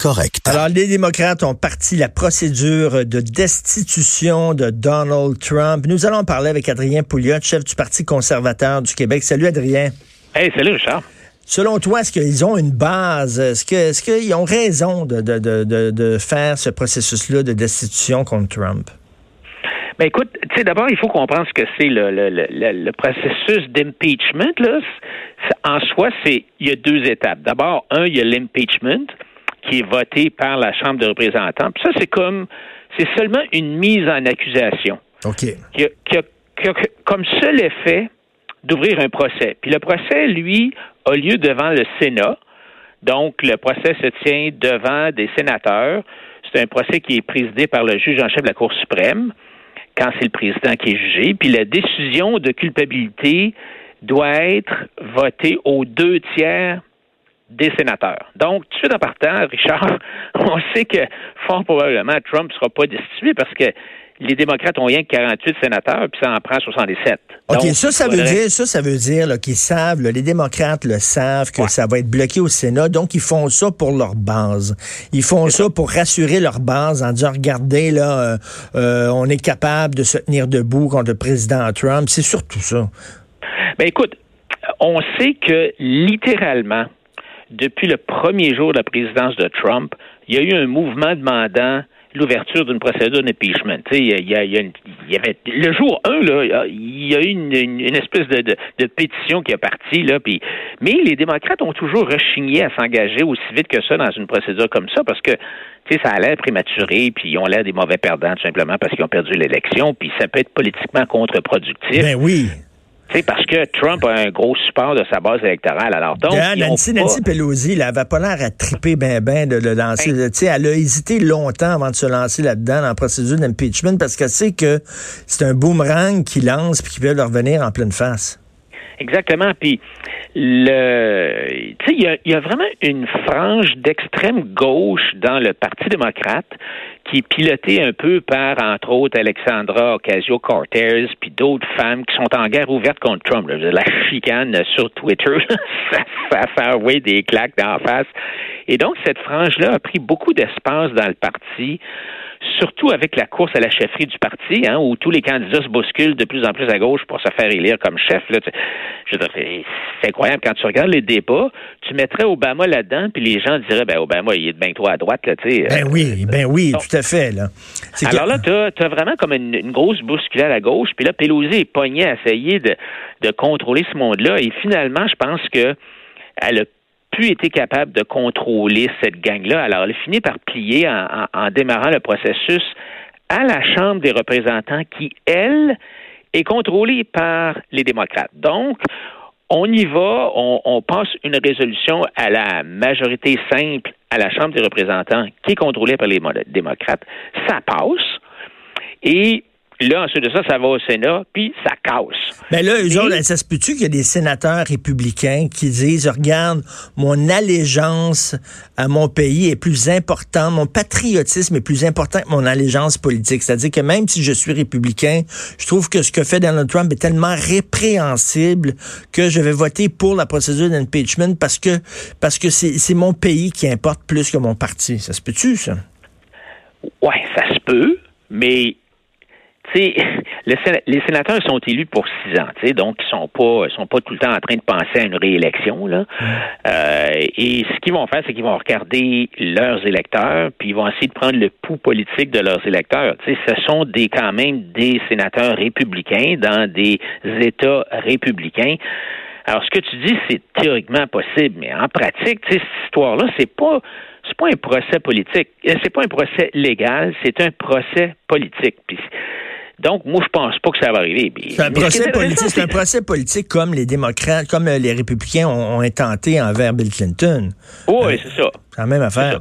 correct. Alors, les démocrates ont parti la procédure de destitution de Donald Trump. Nous allons parler avec Adrien Pouliot, chef du Parti conservateur du Québec. Salut, Adrien. Hey, salut, Richard. Selon toi, est-ce qu'ils ont une base? Est-ce que, est-ce qu'ils ont raison de, de, de, de faire ce processus-là de destitution contre Trump? Ben écoute, tu sais, d'abord, il faut comprendre ce que c'est le, le, le, le processus d'impeachment. Là. En soi, c'est il y a deux étapes. D'abord, un, il y a l'impeachment qui est voté par la Chambre de représentants. Puis ça, c'est comme c'est seulement une mise en accusation. OK. Qui a, qui a, qui a comme seul effet d'ouvrir un procès. Puis le procès, lui, a lieu devant le Sénat. Donc, le procès se tient devant des sénateurs. C'est un procès qui est présidé par le juge en chef de la Cour suprême, quand c'est le président qui est jugé. Puis la décision de culpabilité doit être votée aux deux tiers des sénateurs. Donc, tout de suite en partant, Richard, on sait que fort probablement Trump ne sera pas destitué parce que les démocrates ont rien que 48 sénateurs, puis ça en prend 77. OK, Donc, ça, ça veut dire, ça, ça veut dire qu'ils savent, là, les démocrates le savent que ouais. ça va être bloqué au Sénat, donc ils font ça pour leur base. Ils font ça, ça pour rassurer leur base en disant, regardez, là, euh, euh, on est capable de se tenir debout contre le président Trump. C'est surtout ça. Ben écoute, on sait que littéralement, depuis le premier jour de la présidence de Trump, il y a eu un mouvement demandant l'ouverture d'une procédure d'impeachment. Il y, a, il, y a il y avait le jour 1, là, il y a eu une espèce de, de, de, pétition qui est partie, là, puis, mais les démocrates ont toujours rechigné à s'engager aussi vite que ça dans une procédure comme ça parce que ça a l'air prématuré, puis ils ont l'air des mauvais perdants tout simplement parce qu'ils ont perdu l'élection, puis ça peut être politiquement contre-productif. Ben oui. C'est parce que Trump a un gros support de sa base électorale. Alors, donc, Nancy, pas... Nancy Pelosi, elle avait pas l'air à triper ben ben de le lancer. Ben, elle a hésité longtemps avant de se lancer là-dedans dans la procédure d'impeachment parce qu'elle sait que c'est un boomerang qui lance puis qui peut leur revenir en pleine face. Exactement. Puis, tu sais, il y, y a, vraiment une frange d'extrême gauche dans le Parti démocrate qui est pilotée un peu par, entre autres, Alexandra Ocasio-Cortez, puis d'autres femmes qui sont en guerre ouverte contre Trump. La chicane sur Twitter, ça, ça fait envoyer des claques d'en face. Et donc, cette frange-là a pris beaucoup d'espace dans le parti surtout avec la course à la chefferie du parti, hein, où tous les candidats se bousculent de plus en plus à gauche pour se faire élire comme chef. Là, je c'est incroyable quand tu regardes les débats, tu mettrais Obama là-dedans, puis les gens diraient, ben Obama, il est bien trop à droite, là, tu sais. Ben oui, ben oui, donc, tout à fait, là. Alors que... là, tu as, vraiment comme une, une, grosse bousculade à gauche, puis là, Pelosi est pogné à essayer de, de contrôler ce monde-là, et finalement, je pense que elle a été capable de contrôler cette gang-là. Alors, elle finit par plier en, démarrant le processus à la Chambre des représentants qui, elle, est contrôlée par les démocrates. Donc, on y va, on, on passe une résolution à la majorité simple à la Chambre des représentants qui est contrôlée par les démocrates. Ça passe. Et Là, ensuite de ça, ça va au Sénat, puis ça casse. Mais là, eux autres, ça se peut-tu qu'il y a des sénateurs républicains qui disent, regarde, mon allégeance à mon pays est plus importante, mon patriotisme est plus important que mon allégeance politique. C'est-à-dire que même si je suis républicain, je trouve que ce que fait Donald Trump est tellement répréhensible que je vais voter pour la procédure d'impeachment parce que parce que c'est mon pays qui importe plus que mon parti. Ça se peut-tu, ça? Ouais, ça se peut, mais les sénateurs sont élus pour six ans, donc ils sont pas sont pas tout le temps en train de penser à une réélection. Là. Euh, et ce qu'ils vont faire, c'est qu'ils vont regarder leurs électeurs, puis ils vont essayer de prendre le pouls politique de leurs électeurs. sais, ce sont des quand même des sénateurs républicains dans des États républicains. Alors, ce que tu dis, c'est théoriquement possible, mais en pratique, cette histoire-là, c'est pas c'est pas un procès politique, c'est pas un procès légal, c'est un procès politique. Puis, donc, moi, je pense pas que ça va arriver. C'est un, procès politique, c'est un procès politique comme les démocrates, comme les républicains ont, ont intenté envers Bill Clinton. Oui, euh, c'est ça. C'est la même affaire.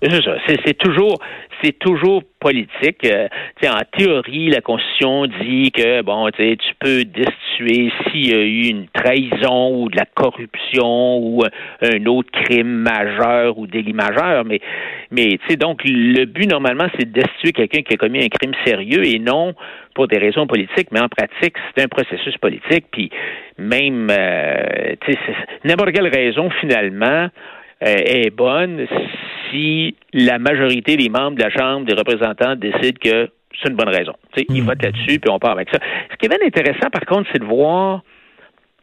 C'est ça. C'est toujours, c'est toujours politique. Euh, en théorie, la Constitution dit que bon, tu peux destituer s'il y a eu une trahison ou de la corruption ou un autre crime majeur ou délit majeur, mais mais donc le but normalement c'est de destituer quelqu'un qui a commis un crime sérieux et non pour des raisons politiques, mais en pratique c'est un processus politique. Puis même euh, n'importe quelle raison finalement euh, est bonne si la majorité des membres de la Chambre des représentants décident que c'est une bonne raison. Ils mm. votent là-dessus, puis on part avec ça. Ce qui est bien intéressant, par contre, c'est de voir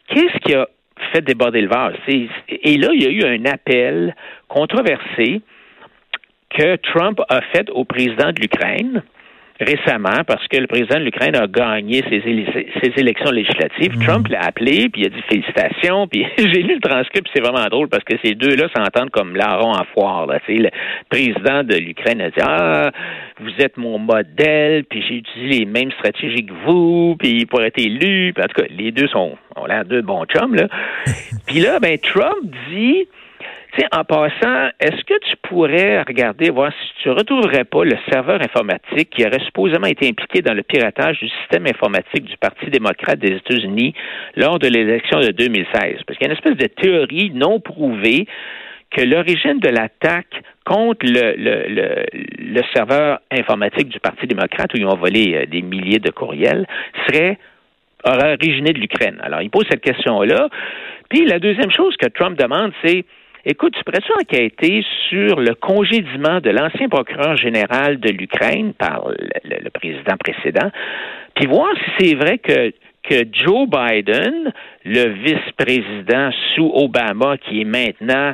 qu'est-ce qui a fait déborder le vase. Et là, il y a eu un appel controversé que Trump a fait au président de l'Ukraine récemment parce que le président de l'Ukraine a gagné ses, élections législatives. Mhm. Trump l'a appelé, puis il a dit félicitations. Puis j'ai lu le transcript, c'est vraiment drôle parce que ces deux-là s'entendent comme larron en foire. Là. le président de l'Ukraine a dit Ah, vous êtes mon modèle, puis j'ai utilisé les mêmes stratégies que vous, puis pour être élu. Puis en tout cas, les deux sont ont l'air deux bons chums. Là. puis là, ben Trump dit en passant, est-ce que tu pourrais regarder, voir si tu ne retrouverais pas le serveur informatique qui aurait supposément été impliqué dans le piratage du système informatique du Parti démocrate des États-Unis lors de l'élection de 2016? Parce qu'il y a une espèce de théorie non prouvée que l'origine de l'attaque contre le, serveur informatique du Parti démocrate, où ils ont volé euh, des milliers de courriels, serait aurait originé de l'Ukraine. Alors, il pose cette question-là. Puis la deuxième chose que Trump demande, c'est Écoute, tu pourrais-tu enquêter sur le congédiement de l'ancien procureur général de l'Ukraine par le, président précédent, puis voir si c'est vrai que que Joe Biden, le vice-président sous Obama, qui est maintenant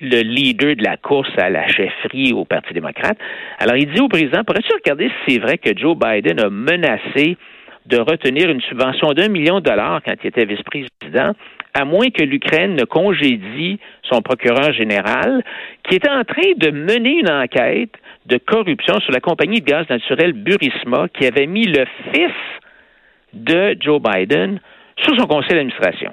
le leader de la course à la chefferie au Parti démocrate. Alors, il dit au président, pourrais-tu regarder si c'est vrai que Joe Biden a menacé de retenir une subvention d'un million de dollars quand il était vice-président à moins que l'Ukraine ne congédie son procureur général, qui était en train de mener une enquête de corruption sur la compagnie de gaz naturel Burisma, qui avait mis le fils de Joe Biden sous son conseil d'administration.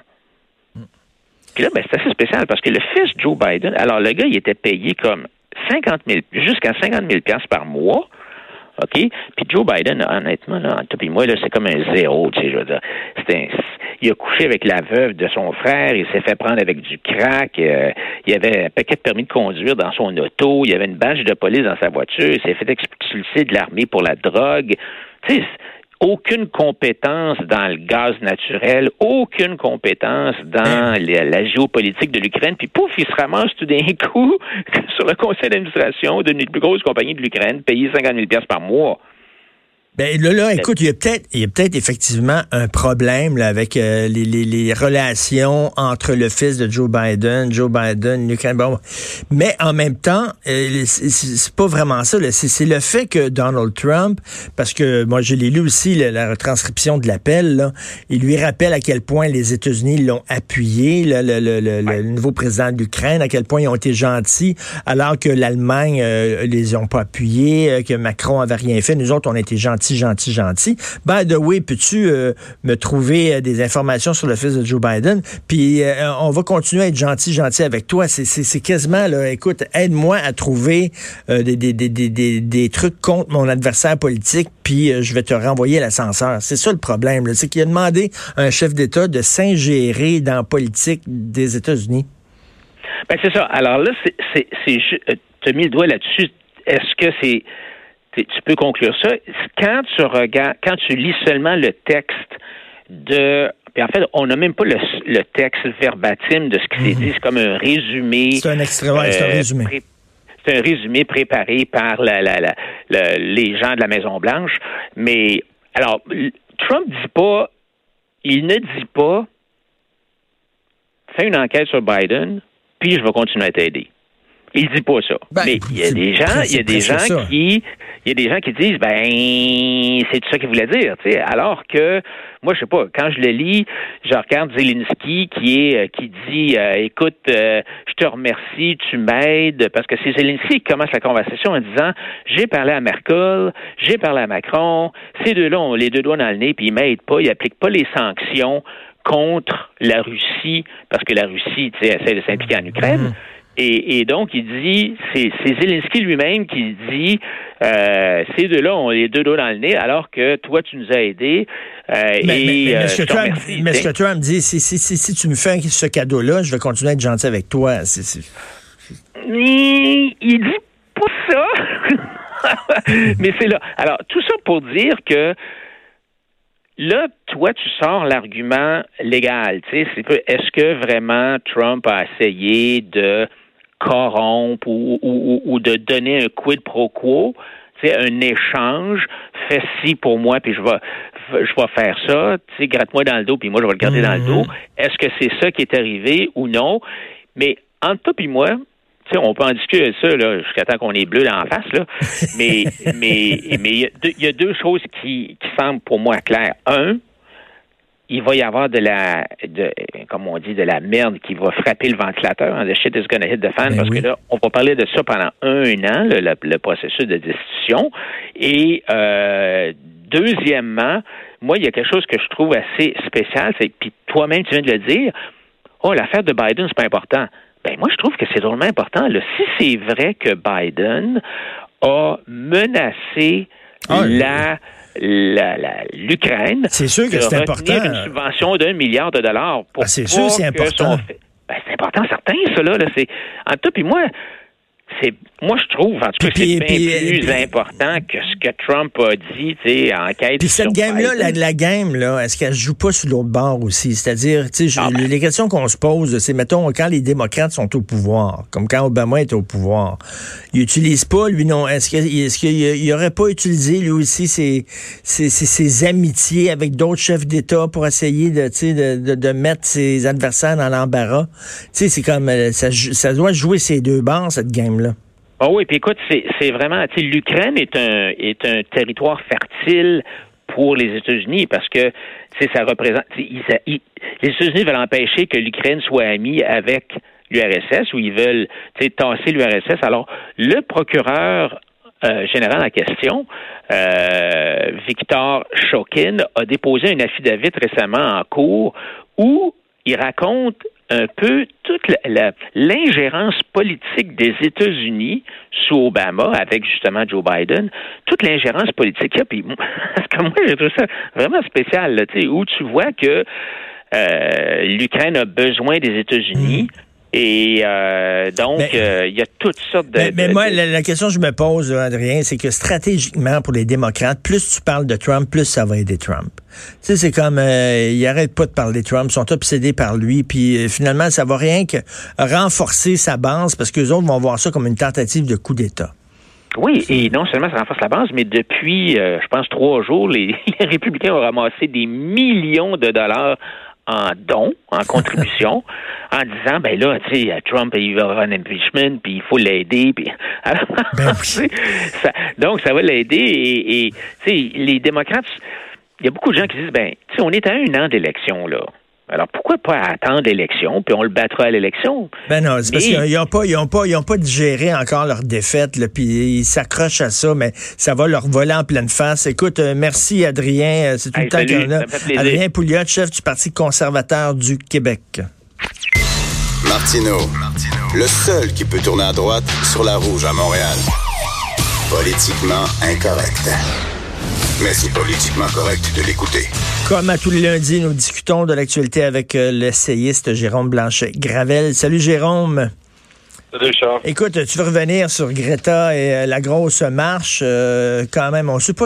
Puis là, ben, c'est assez spécial parce que le fils Joe Biden, alors le gars, il était payé comme 50 000, jusqu'à 50 000 par mois OK? Puis Joe Biden, honnêtement, là, entre et moi, là, c'est comme un zéro, tu sais, je veux dire. il a couché avec la veuve de son frère, il s'est fait prendre avec du crack, euh, il avait un paquet de permis de conduire dans son auto, il avait une badge de police dans sa voiture, il s'est fait expulser de l'armée pour la drogue. Tu sais, aucune compétence dans le gaz naturel, aucune compétence dans la, géopolitique de l'Ukraine, puis pouf, il se ramasse tout d'un coup sur le conseil d'administration d'une des plus grosses compagnies de l'Ukraine, payé 50 000 par mois. Ben là, là, écoute, il y a peut-être, il y a peut-être effectivement un problème là, avec euh, les, les, les, relations entre le fils de Joe Biden, Joe Biden, l'Ukraine. Bon, mais en même temps, euh, c'est pas vraiment ça. C'est le fait que Donald Trump, parce que moi je l'ai lu aussi la, retranscription de l'appel, il lui rappelle à quel point les États-Unis l'ont appuyé, le, le, le, nouveau président de l'Ukraine, à quel point ils ont été gentils, alors que l'Allemagne euh, les ont pas appuyés, euh, que Macron avait rien fait. Nous autres, on a été gentils gentil, gentil, By the way, peux-tu euh, me trouver euh, des informations sur le fils de Joe Biden? Puis euh, on va continuer à être gentil, gentil avec toi. C'est quasiment, là, écoute, aide-moi à trouver des, des, des, des, des trucs contre mon adversaire politique, puis je vais te renvoyer l'ascenseur. C'est ça le problème. C'est qu'il a demandé à un chef d'État de s'ingérer dans la politique des États-Unis. Ben c'est ça. Alors là, c'est, tu as mis le doigt là-dessus. Est-ce que c'est tu peux conclure ça. Quand tu regardes, quand tu lis seulement le texte de puis en fait, on n'a même pas le, texte verbatim de ce qui s'est mhm. dit. C'est comme un résumé. C'est un extrait, c'est un euh, résumé. c'est un résumé préparé par la, la, les gens de la Maison Blanche. Mais alors, Trump dit pas, il ne dit pas, fais une enquête sur Biden, puis je vais continuer à t'aider. Il dit pas ça. Ben, mais il y a des gens, il y a des gens qui, il y a des gens qui disent, ben, c'est tout ça qu'il voulait dire, tu sais. Alors que, moi, je sais pas, quand je le lis, je regarde Zelensky qui est, euh, qui dit, euh, écoute, euh, je te remercie, tu m'aides, parce que c'est Zelensky qui commence la conversation en disant, j'ai parlé à Merkel, j'ai parlé à Macron, ces deux-là ont les deux doigts dans le nez, puis ils m'aident pas, ils appliquent pas les sanctions contre la Russie, parce que la Russie, tu sais, essaie de s'impliquer en Ukraine. Mm-hmm. Et, donc, il dit, c'est Zelensky lui-même qui dit, euh, ces deux-là ont les deux doigts dans le nez, alors que toi, tu nous as aidés. Euh, mais, et, mais, ce que tu me dit, si, si, si, si, tu me fais ce cadeau-là, je vais continuer à être gentil avec toi. Il, il dit pas ça. mais c'est là. Alors, tout ça pour dire que Là, toi, tu sors l'argument légal. Est-ce que vraiment Trump a essayé de corrompre ou, de donner un quid pro quo. C'est un échange, fais ci pour moi, puis je vais, je vais faire ça, tu sais, gratte-moi dans le dos, puis moi, je vais le garder dans le dos. Mhm. Est-ce que c'est ça qui est arrivé ou non? Mais entre toi et moi, sais, on peut en discuter de ça jusqu'à temps qu'on est bleu dans la face, là. Mais mais mais il y, a deux choses qui, qui semblent pour moi claires. Un, il va y avoir de la, de, comme on dit, de la merde qui va frapper le ventilateur. The shit is gonna hit the fan. Ben parce que là, on va parler de ça pendant un an, le, processus de destitution. Et euh, deuxièmement, moi, il y a quelque chose que je trouve assez spécial, c'est puis toi-même, tu viens de le dire. Oh, l'affaire de Biden, c'est pas important. Ben moi, je trouve que c'est drôlement important. Si c'est vrai que Biden a menacé ah, la l'Ukraine. C'est sûr que c'est important. une subvention d'un milliard de dollars pour. Ah, c'est sûr, c'est important. Ben, c'est important, certain, ça, là. c'est... En tout, puis moi, c'est moi je trouve en tout cas c'est bien plus important que ce que Trump a dit, tu sais, en quête. Puis cette game là, la, game là, est-ce qu'elle joue pas sur l'autre bord aussi? C'est-à-dire, tu sais, ah, ben. les questions qu'on se pose, c'est mettons quand les démocrates sont au pouvoir, comme quand Obama est au pouvoir, il utilise pas lui non. Est-ce qu'il est-ce qu'il aurait pas utilisé lui aussi ses ses, ses, amitiés avec d'autres chefs d'État pour essayer de, tu sais, de, de, mettre ses adversaires dans l'embarras? Tu sais, c'est comme euh, ça, ça doit jouer ces deux bords cette game là. Ah oui, puis écoute, c'est vraiment, tu sais, l'Ukraine est un est un territoire fertile pour les États-Unis parce que ça représente. les États-Unis veulent empêcher que l'Ukraine soit amie avec l'URSS ou ils veulent tasser l'URSS. Alors, le procureur euh, général en question, euh, Victor Shokin, a déposé un affidavit récemment en cours où il raconte un peu toute l'ingérence politique des États-Unis sous Obama, avec justement Joe Biden, toute l'ingérence politique. Puis, parce que moi, j'ai trouvé ça vraiment spécial, là, où tu vois que euh, l'Ukraine a besoin des États-Unis. Mm. Et euh, donc, euh, il y a toutes sortes de... Mais, moi, La, question que je me pose, Adrien, c'est que stratégiquement, pour les démocrates, plus tu parles de Trump, plus ça va aider Trump. Tu sais, c'est comme, euh, ils arrêtent pas de parler de Trump, ils sont obsédés par lui, puis finalement, ça va rien que renforcer sa base, parce que les autres vont voir ça comme une tentative de coup d'État. Oui, et non seulement ça renforce la base, mais depuis, je pense, trois jours, les, les républicains ont ramassé des millions de dollars en don, en contribution, en disant ben là, tu sais, Trump il va avoir un impeachment, puis il faut l'aider, puis ben ça, donc ça va l'aider et, et tu sais, les démocrates, il y a beaucoup de gens qui disent ben, tu sais, on est à un an d'élection là. Alors pourquoi pas attendre l'élection, puis on le battra à l'élection? Ben non, c'est parce qu'ils n'ont pas, ils ont pas, ils ont pas digéré encore leur défaite, puis ils s'accrochent à ça, mais ça va leur voler en pleine face. Écoute, euh, merci Adrien, euh, c'est tout le temps qu'on a. Adrien Pouliot, chef du Parti conservateur du Québec. Martino, le seul qui peut tourner à droite sur la rouge à Montréal. Politiquement incorrect mais c'est politiquement correct de l'écouter. Comme à tous les lundis, nous discutons de l'actualité avec euh, l'essayiste Jérôme Blanchet-Gravel. Salut Jérôme. Salut Charles. Écoute, tu veux revenir sur Greta et euh, la grosse marche. Euh, quand même, on ne sait pas